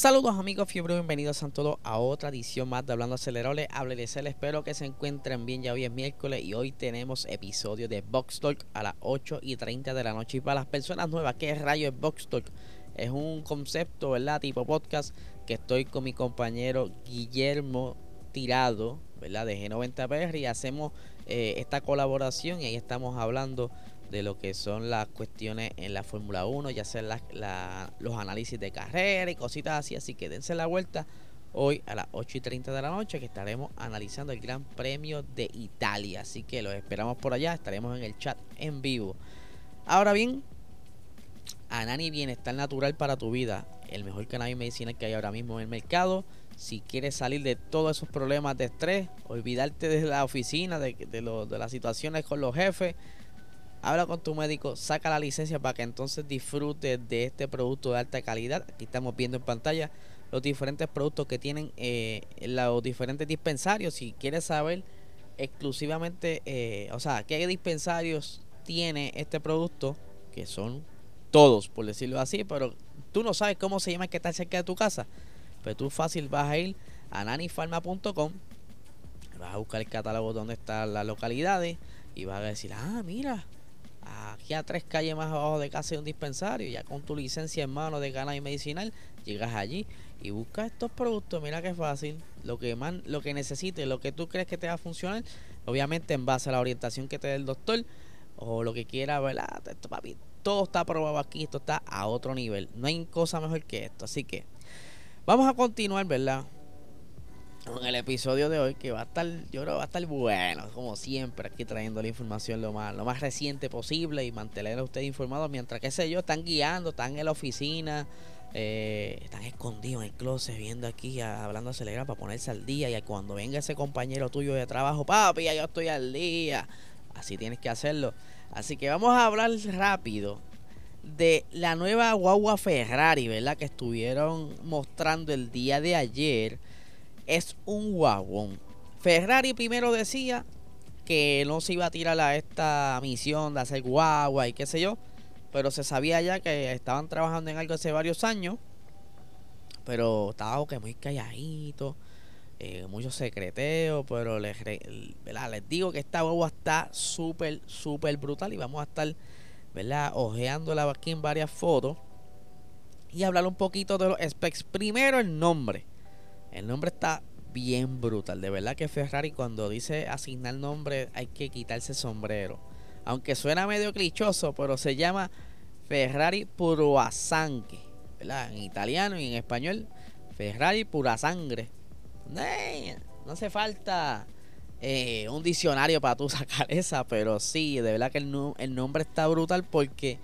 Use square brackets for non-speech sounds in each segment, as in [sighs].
Saludos amigos fiebre, bienvenidos a todos a otra edición más de Hablando Acelerable. les espero que se encuentren bien. Ya hoy es miércoles y hoy tenemos episodio de Box Talk a las 8 y 30 de la noche. Y para las personas nuevas, ¿qué rayo es Box Talk? Es un concepto, ¿verdad? Tipo podcast que estoy con mi compañero Guillermo Tirado, ¿verdad? De G90PR y hacemos eh, esta colaboración y ahí estamos hablando de lo que son las cuestiones en la Fórmula 1, ya sea los análisis de carrera y cositas así. Así que dense la vuelta hoy a las 8 y 30 de la noche que estaremos analizando el Gran Premio de Italia. Así que los esperamos por allá, estaremos en el chat en vivo. Ahora bien, Anani Bienestar Natural para tu vida, el mejor cannabis medicinal que hay ahora mismo en el mercado. Si quieres salir de todos esos problemas de estrés, olvidarte de la oficina, de, de las situaciones con los jefes, Habla con tu médico, saca la licencia para que entonces disfrutes de este producto de alta calidad. Aquí estamos viendo en pantalla los diferentes productos que tienen eh, los diferentes dispensarios. Si quieres saber exclusivamente, eh, o sea, qué dispensarios tiene este producto, que son todos, por decirlo así, pero tú no sabes cómo se llama el que está cerca de tu casa. Pero tú fácil vas a ir a nanifarma.com, vas a buscar el catálogo donde están las localidades y vas a decir, ah, mira, aquí a tres calles más abajo de casa hay un dispensario, ya con tu licencia en mano de y medicinal, llegas allí y buscas estos productos, mira que fácil, lo que más, lo que necesites, lo que tú crees que te va a funcionar, obviamente en base a la orientación que te dé el doctor o lo que quiera, ¿verdad? Todo está aprobado aquí, esto está a otro nivel, no hay cosa mejor que esto, así que vamos a continuar, ¿verdad? En el episodio de hoy que va a estar, yo creo va a estar bueno, como siempre, aquí trayendo la información lo más, lo más reciente posible y mantener a ustedes informados mientras, qué sé yo, están guiando, están en la oficina, eh, están escondidos en el closet viendo aquí, hablando acelerado para ponerse al día y cuando venga ese compañero tuyo de trabajo, papi, ya yo estoy al día, así tienes que hacerlo. Así que vamos a hablar rápido de la nueva guagua Ferrari, ¿verdad? Que estuvieron mostrando el día de ayer es un guaguón. Ferrari primero decía que no se iba a tirar a esta misión de hacer guagua y qué sé yo, pero se sabía ya que estaban trabajando en algo hace varios años, pero estaba que muy calladito, eh, mucho secreteo, pero les, les digo que esta guagua está súper, súper brutal y vamos a estar, ¿verdad? Ojeándola aquí en varias fotos y hablar un poquito de los specs. Primero el nombre. El nombre está bien brutal. De verdad que Ferrari cuando dice asignar nombre hay que quitarse sombrero. Aunque suena medio clichoso, pero se llama Ferrari Pura Sangre. En italiano y en español. Ferrari Pura Sangre. No hace falta eh, un diccionario para tú [laughs] sacar esa, pero sí, de verdad que el, el nombre está brutal porque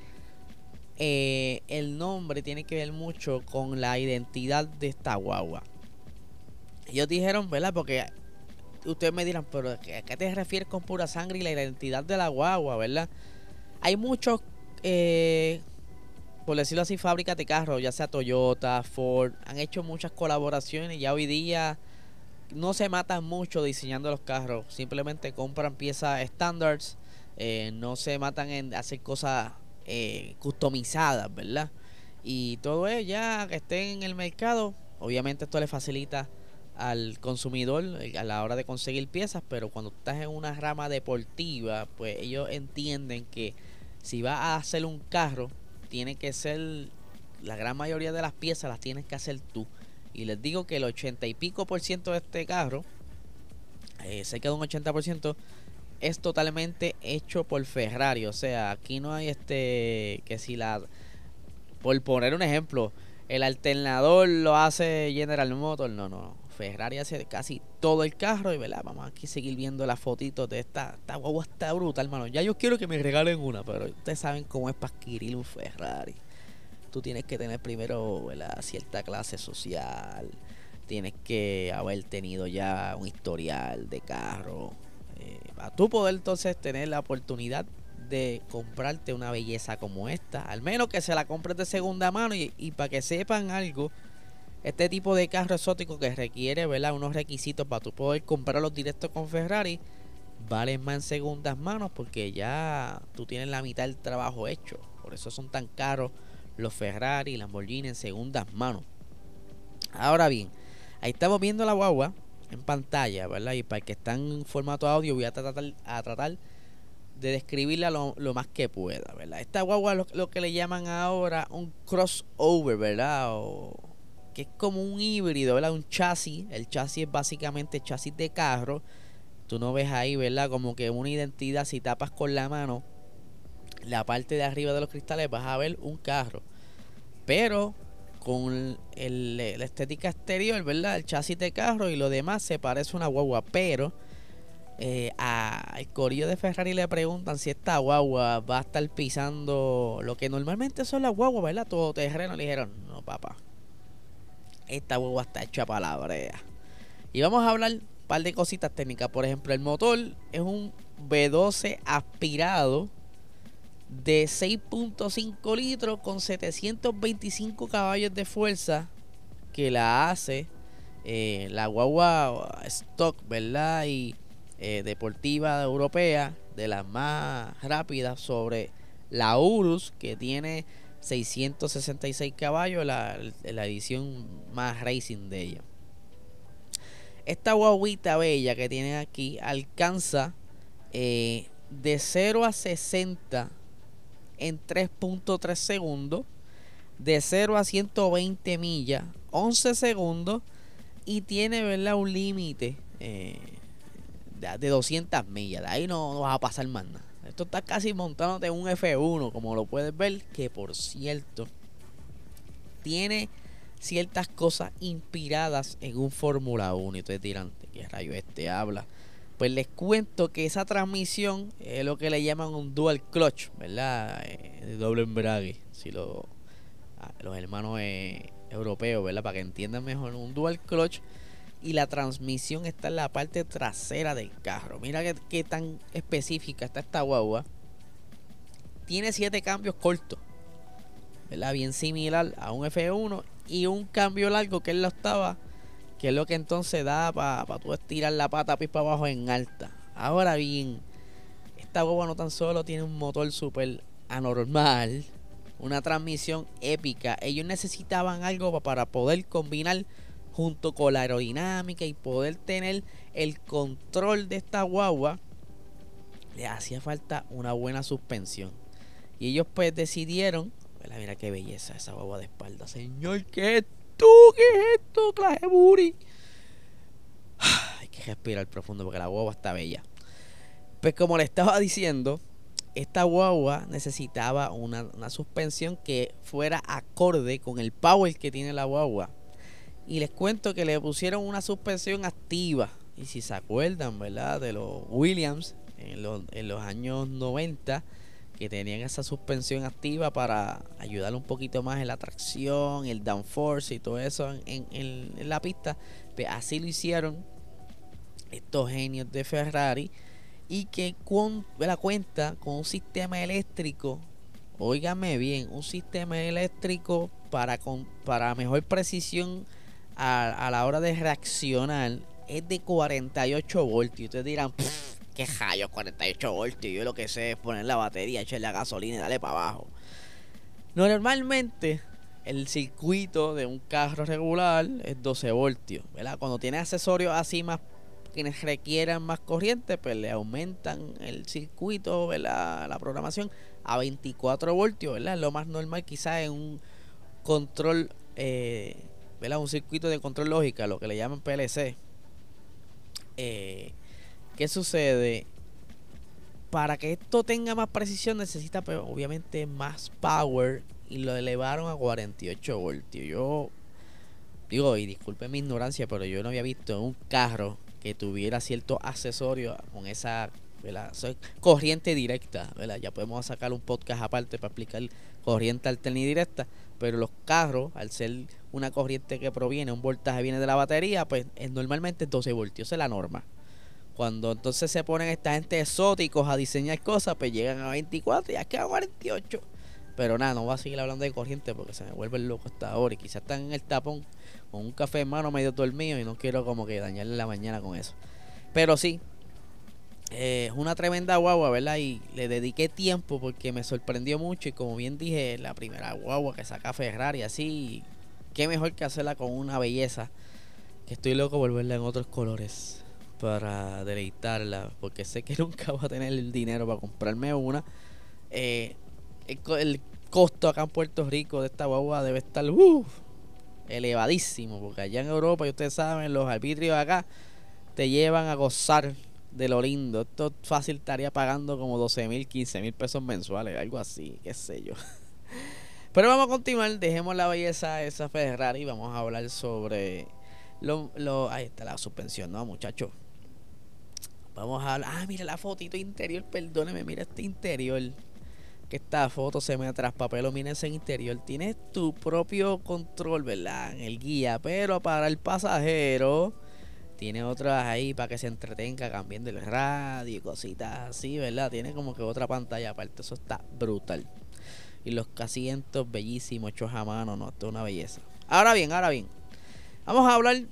eh, el nombre tiene que ver mucho con la identidad de esta guagua. Ellos dijeron, ¿verdad? Porque ustedes me dirán, pero ¿a qué te refieres con pura sangre y la identidad de la guagua, ¿verdad? Hay muchos, eh, por decirlo así, fábricas de carros, ya sea Toyota, Ford, han hecho muchas colaboraciones. Ya hoy día no se matan mucho diseñando los carros, simplemente compran piezas estándares, eh, no se matan en hacer cosas eh, customizadas, ¿verdad? Y todo ello ya que estén en el mercado, obviamente esto le facilita al consumidor eh, a la hora de conseguir piezas, pero cuando estás en una rama deportiva, pues ellos entienden que si vas a hacer un carro, tiene que ser la gran mayoría de las piezas las tienes que hacer tú. Y les digo que el 80 y pico por ciento de este carro, eh, se queda un 80 por ciento, es totalmente hecho por Ferrari. O sea, aquí no hay este que si la por poner un ejemplo, el alternador lo hace General Motors, no, no. Ferrari hace casi todo el carro y ¿verdad? vamos aquí a seguir viendo las fotitos de esta, esta guagua está bruta, hermano. Ya yo quiero que me regalen una, pero ustedes saben cómo es para adquirir un Ferrari. Tú tienes que tener primero ¿verdad? cierta clase social, tienes que haber tenido ya un historial de carro. Eh, para tú poder entonces tener la oportunidad de comprarte una belleza como esta. Al menos que se la compres de segunda mano y, para que sepan algo. Este tipo de carro exótico que requiere ¿verdad? unos requisitos para tú poder comprarlos directos con Ferrari valen más en segundas manos porque ya tú tienes la mitad del trabajo hecho. Por eso son tan caros los Ferrari Lamborghini en segundas manos. Ahora bien, ahí estamos viendo la guagua en pantalla, ¿verdad? Y para el que está en formato audio voy a tratar, de describirla lo, más que pueda, ¿verdad? Esta guagua lo, lo, que le llaman ahora un crossover, ¿verdad? O, que es como un híbrido, ¿verdad? Un chasis. El chasis es básicamente chasis de carro. Tú no ves ahí, ¿verdad? Como que una identidad, si tapas con la mano la parte de arriba de los cristales, vas a ver un carro. Pero con el, la estética exterior, ¿verdad? El chasis de carro y lo demás se parece a una guagua, pero eh, al corillo de Ferrari le preguntan si esta guagua va a estar pisando lo que normalmente son las guaguas, ¿verdad? Todo terreno. Le dijeron, no, papá, esta guagua está hecha para la brea. Y vamos a hablar un par de cositas técnicas. Por ejemplo, el motor es un V12 aspirado de 6.5 litros con 725 caballos de fuerza que la hace eh, la guagua stock, ¿verdad? Y eh, deportiva europea, de las más rápidas sobre la Urus, que tiene 666 caballos, la, la edición más racing de ella. Esta guaguita bella que tiene aquí alcanza eh, de 0 a 60 en 3.3 segundos, de 0 a 120 millas, 11 segundos, y tiene ¿verdad? un límite eh, de, 200 millas. Ahí no, vas a pasar más nada. Esto está casi montándote un F1, como lo puedes ver, que por cierto, tiene ciertas cosas inspiradas en un Fórmula 1. Y ustedes dirán, ¿qué rayo este habla? Pues les cuento que esa transmisión es lo que le llaman un dual clutch, ¿verdad? Eh, de doble embrague. Si lo, los hermanos eh, europeos, ¿verdad? Para que entiendan mejor, un dual clutch. Y la transmisión está en la parte trasera del carro. Mira qué, tan específica está esta guagua. Tiene siete cambios cortos, ¿verdad? Bien similar a un F1 y un cambio largo que es la octava que es lo que entonces da para pa tú estirar la pata para abajo en alta. Ahora bien, esta guagua no tan solo tiene un motor súper anormal, una transmisión épica. Ellos necesitaban algo para poder combinar junto con la aerodinámica y poder tener el control de esta guagua. Le hacía falta una buena suspensión. Y ellos pues decidieron, mira, qué belleza esa guagua de espalda, señor, ¿qué tú? ¿Qué es esto? Clase. [sighs] Hay que respirar profundo porque la guagua está bella. Pues como le estaba diciendo, esta guagua necesitaba una, una, suspensión que fuera acorde con el power que tiene la guagua. Y les cuento que le pusieron una suspensión activa. Y si se acuerdan, ¿verdad? De los Williams en los, en los años 90 que tenían esa suspensión activa para ayudar un poquito más en la tracción, el downforce y todo eso en, la pista. Pues así lo hicieron estos genios de Ferrari y que con la cuenta con un sistema eléctrico, óigame bien, un sistema eléctrico para, con, para mejor precisión a, la hora de reaccionar es de 48 voltios. Y ustedes dirán, ¿Qué rayos? 48 voltios. Yo lo que sé es poner la batería, echarle la gasolina y darle para abajo. Normalmente, el circuito de un carro regular es 12 voltios. ¿verdad? Cuando tiene accesorios así más quienes requieran más corriente, pues le aumentan el circuito, ¿verdad? la programación a 24 voltios, ¿verdad? Lo más normal quizás en un control, eh, ¿verdad? Un circuito de control lógica, lo que le llaman PLC. Eh, ¿Qué sucede? Para que esto tenga más precisión necesita pues, obviamente más power y lo elevaron a 48 voltios. Yo digo, y disculpe mi ignorancia, pero yo no había visto un carro que tuviera ciertos accesorios con esa corriente directa. Ya podemos sacar un podcast aparte para explicar corriente alterna y directa, pero los carros, al ser una corriente que proviene, un voltaje viene de la batería, pues es normalmente 12 voltios, es la norma. Cuando entonces se ponen esta gente exóticos a diseñar cosas, pues llegan a 24 y aquí a 48. Pero nada, no voy a seguir hablando de corriente porque se me vuelve loco hasta ahora. Y quizás están en el tapón con un café en mano medio dormido y no quiero como que dañarle la mañana con eso. Pero sí, eh, es una tremenda guagua, ¿verdad? Y le dediqué tiempo porque me sorprendió mucho. Y como bien dije, la primera guagua que saca Ferrari, así, qué mejor que hacerla con una belleza. Que estoy loco por verla en otros colores para deleitarla. Porque sé que [laughs] nunca voy a tener el dinero para comprarme una. Eh, el, costo acá en Puerto Rico de esta guagua debe estar elevadísimo. Porque allá en Europa, y ustedes saben, los arbitrios acá te llevan a gozar de lo lindo. Esto fácil estaría pagando como 12 mil, 15 mil pesos mensuales, algo así, qué sé yo. [laughs] Pero vamos a continuar, dejemos la belleza de esa Ferrari y vamos a hablar sobre lo, ahí está la suspensión, ¿no, muchachos? Vamos a hablar, ah, mira la fotito interior, perdóneme, mira este interior. Que esta foto se me traspapeló, mira ese interior. Tienes tu propio control, ¿verdad? En el guía, pero para el pasajero tiene otras ahí para que se entretenga cambiando el radio y cositas así, ¿verdad? Tiene como que otra pantalla aparte. Eso está brutal. Y los asientos bellísimos, hechos a mano, ¿no? Esto es una belleza. Ahora bien, ahora bien. Vamos a hablar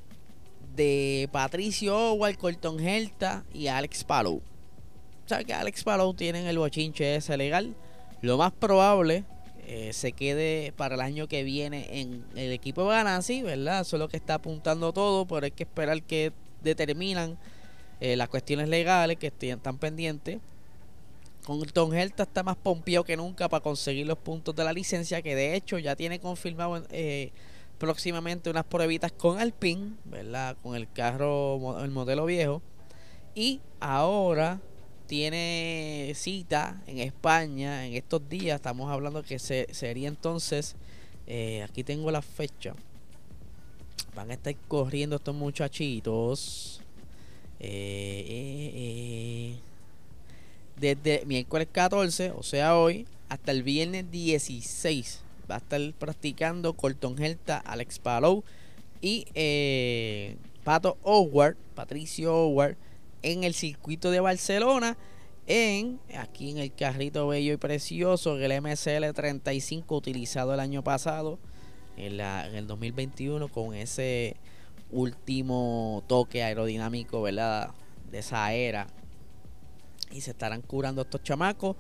de Patricio Howard, Colton Helta y Alex Palou. Sea que Alex Palou tienen el bochinche ese legal. Lo más probable eh, se quede para el año que viene en el equipo de Ganassi, ¿verdad? Eso es lo que está apuntando todo, pero hay que esperar que determinan eh, las cuestiones legales que están pendientes. Con Tom Helta está más pompeado que nunca para conseguir los puntos de la licencia, que de hecho ya tiene confirmado eh, próximamente unas pruebitas con Alpine, ¿verdad? Con el carro, el modelo viejo. Y ahora tiene cita en España en estos días. Estamos hablando que se, sería entonces, eh, aquí tengo la fecha. Van a estar corriendo estos muchachitos. Eh, eh, desde miércoles 14, o sea hoy, hasta el viernes 16. Va a estar practicando Colton Helta, Alex Palou y Pato Howard, Patricio Howard en el circuito de Barcelona. En aquí en el carrito bello y precioso, el MSL 35 utilizado el año pasado, en, la, en el 2021, con ese último toque aerodinámico, ¿verdad? De esa era. Y se estarán curando estos chamacos.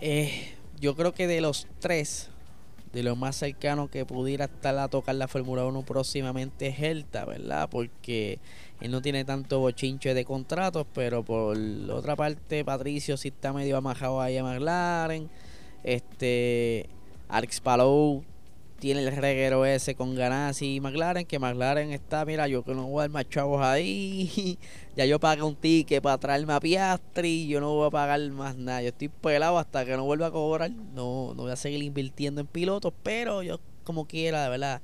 Eh, yo creo que de los tres, de lo más cercano que pudiera estar a tocar la Fórmula 1 próximamente es Helta, ¿verdad? Porque él no tiene tanto bochinche de contratos, pero por otra parte Patricio sí está medio amajado ahí a McLaren. Este Alex Palou tiene el reguero ese con Ganassi y McLaren, que McLaren está, mira, yo que no voy a dar más chavos ahí, [laughs] ya yo pagué un ticket para traerme a Piastri, yo no voy a pagar más nada, yo estoy pelado hasta que no vuelva a cobrar, no, no voy a seguir invirtiendo en pilotos, pero yo como quiera, de verdad,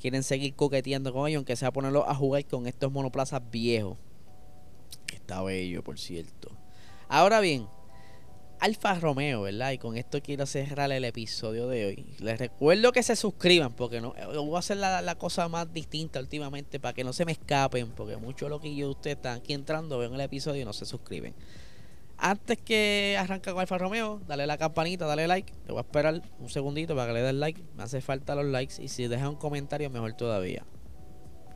quieren seguir coqueteando con ellos, aunque sea ponerlo a jugar con estos monoplazas viejos, está bello, por cierto. Ahora bien, Alfa Romeo, ¿verdad? Y con esto quiero cerrar el episodio de hoy. Les recuerdo que se suscriban, porque no voy a hacer la, cosa más distinta últimamente para que no se me escapen, porque muchos de que yo ustedes están aquí entrando, ven el episodio y no se suscriben. Antes que arranca con Alfa Romeo, dale la campanita, dale like. Te voy a esperar un segundito para que le des like. Me hace falta los likes. Y si dejas un comentario, mejor todavía.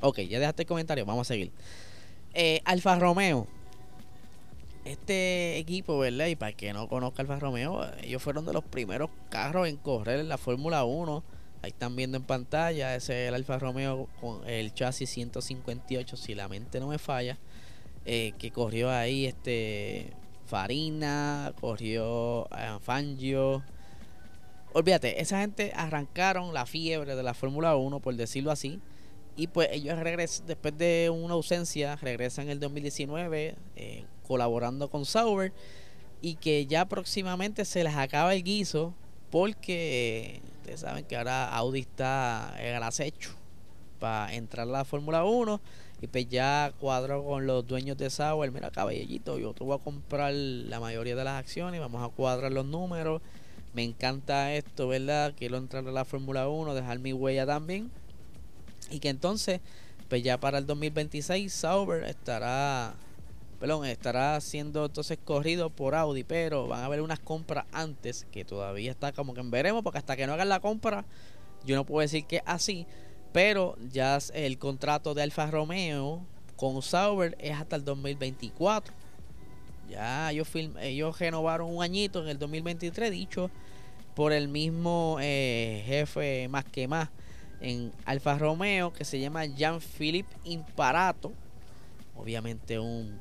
Ok, ya dejaste el comentario, vamos a seguir. Eh, Alfa Romeo este equipo, ¿verdad? Y para el que no conozca Alfa Romeo, ellos fueron de los primeros carros en correr en la Fórmula 1. Ahí están viendo en pantalla, ese es el Alfa Romeo con el chasis 158, si la mente no me falla, eh, que corrió ahí este Farina, corrió eh, Fangio. Olvídate, esa gente arrancaron la fiebre de la Fórmula 1, por decirlo así. Y pues ellos regresan, después de una ausencia, regresan en el 2019. Eh, colaborando con Sauber y que ya próximamente se les acaba el guiso porque ustedes saben que ahora Audi está en el acecho para entrar a la Fórmula 1 y pues ya cuadro con los dueños de Sauber, mira caballito, yo te voy a comprar la mayoría de las acciones, vamos a cuadrar los números, me encanta esto, ¿verdad? Quiero entrar a la Fórmula 1, dejar mi huella también. Y que entonces, pues ya para el 2026, Sauber estará, perdón, estará siendo entonces corrido por Audi, pero van a haber unas compras antes que todavía está como que veremos, porque hasta que no hagan la compra, yo no puedo decir que así, pero ya el contrato de Alfa Romeo con Sauber es hasta el 2024. Ya ellos, ellos renovaron un añito en el 2023, dicho por el mismo eh, jefe más que más en Alfa Romeo, que se llama Jean-Philippe Imparato. Obviamente un,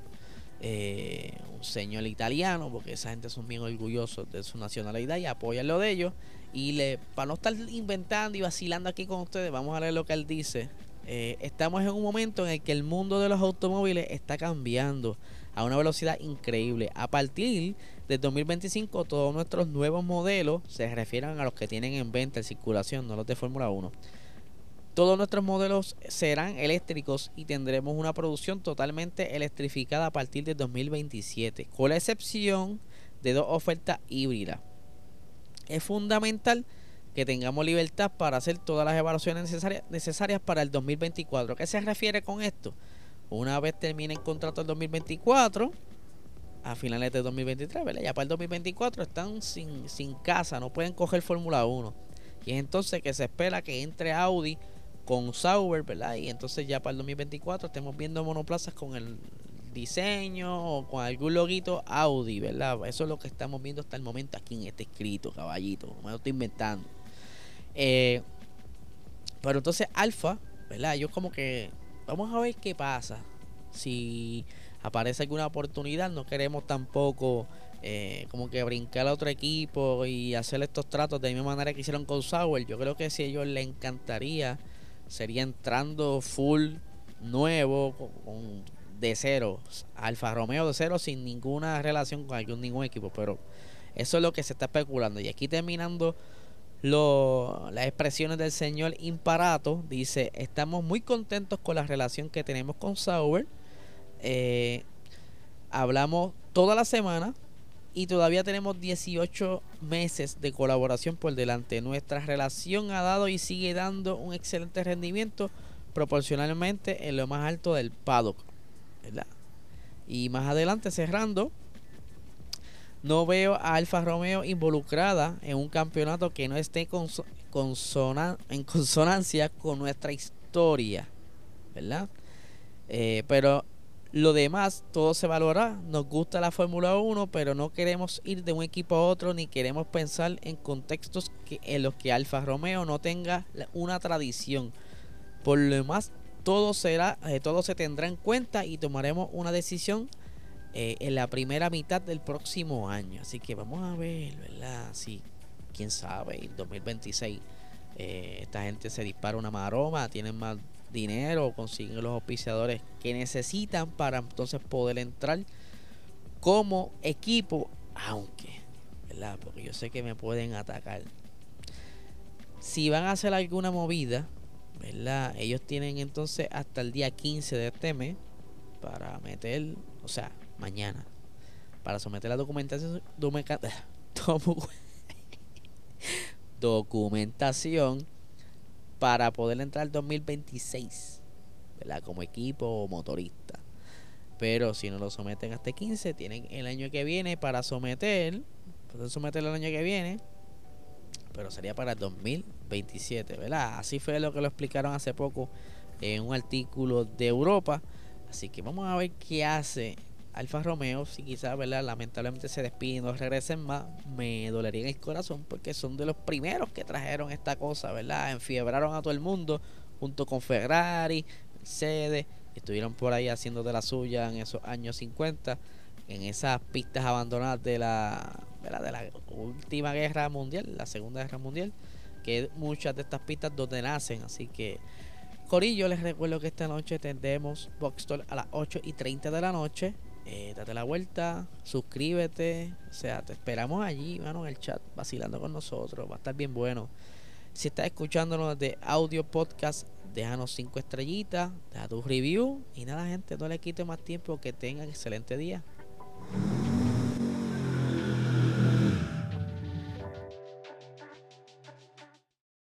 eh, un señor italiano, porque esa gente son bien orgullosos de su nacionalidad y apoyan lo de ellos. Y le, para no estar inventando y vacilando aquí con ustedes, vamos a leer lo que él dice. Eh, estamos en un momento en el que el mundo de los automóviles está cambiando a una velocidad increíble. A partir de 2025 todos nuestros nuevos modelos se refieren a los que tienen en venta en circulación, no los de Fórmula 1. Todos nuestros modelos serán eléctricos y tendremos una producción totalmente electrificada a partir de 2027, con la excepción de dos ofertas híbridas. Es fundamental que tengamos libertad para hacer todas las evaluaciones necesarias, necesarias para el 2024. ¿Qué se refiere con esto? Una vez termine el contrato el 2024, a finales de 2023, ¿verdad? Ya para el 2024 están sin, sin casa, no pueden coger Fórmula 1. Y es entonces que se espera que entre Audi con Sauber, ¿verdad? Y entonces ya para el 2024 estemos viendo monoplazas con el diseño o con algún loguito Audi, ¿verdad? Eso es lo que estamos viendo hasta el momento aquí en este escrito, caballito. me lo estoy inventando. Eh, pero entonces Alfa, ¿verdad? Yo como que vamos a ver qué pasa. Si aparece alguna oportunidad, no queremos tampoco eh, como que brincar a otro equipo y hacer estos tratos de la misma manera que hicieron con Sauer. Yo creo que si a ellos les encantaría, sería entrando full nuevo, con, de cero, Alfa Romeo de cero, sin ninguna relación con algún ningún equipo. Pero eso es lo que se está especulando. Y aquí terminando lo, las expresiones del señor Imparato, dice, estamos muy contentos con la relación que tenemos con Sauber eh, hablamos toda la semana y todavía tenemos 18 meses de colaboración por delante. Nuestra relación ha dado y sigue dando un excelente rendimiento proporcionalmente en lo más alto del paddock. Y más adelante cerrando, no veo a Alfa Romeo involucrada en un campeonato que no esté en consonancia con nuestra historia, ¿verdad? Eh, pero lo demás, todo se valora. Nos gusta la Fórmula 1, pero no queremos ir de un equipo a otro ni queremos pensar en contextos que, en los que Alfa Romeo no tenga una tradición. Por lo demás, todo, será, eh, todo se tendrá en cuenta y tomaremos una decisión eh, en la primera mitad del próximo año. Así que vamos a ver, ¿verdad? Sí, quién sabe, en 2026 eh, esta gente se dispara una maroma, tienen más dinero consiguen los auspiciadores que necesitan para entonces poder entrar como equipo, aunque, ¿verdad? Porque yo sé que me pueden atacar. Si van a hacer alguna movida, ¿verdad? Ellos tienen entonces hasta el día 15 de este mes para meter, o sea, mañana, para someter la documentación, [laughs] [laughs] documentación para poder entrar al 2026, ¿verdad? Como equipo o motorista. Pero si no lo someten hasta 15, tienen el año que viene para someter, pueden someterlo el año que viene, pero sería para el 2027, ¿verdad? Así fue lo que lo explicaron hace poco en un artículo de Europa. Así que vamos a ver qué hace Alfa Romeo, si quizás, ¿verdad? Lamentablemente se despiden, no regresen más, me dolería en el corazón porque son de los primeros que trajeron esta cosa, ¿verdad? Enfiebraron a todo el mundo junto con Ferrari, Mercedes, estuvieron por ahí haciendo de la suya en esos años 50, en esas pistas abandonadas de la, ¿verdad? de la última guerra mundial, la segunda guerra mundial, que muchas de estas pistas donde nacen, así que Corillo, les recuerdo que esta noche tendremos Boxstore a las 8 y 30 de la noche eh, date la vuelta, suscríbete, o sea, te esperamos allí, mano, en el chat, vacilando con nosotros, va a estar bien bueno. Si estás escuchándonos de audio podcast, déjanos cinco estrellitas, deja tu review y nada, gente, no le quite más tiempo, que tengan excelente día.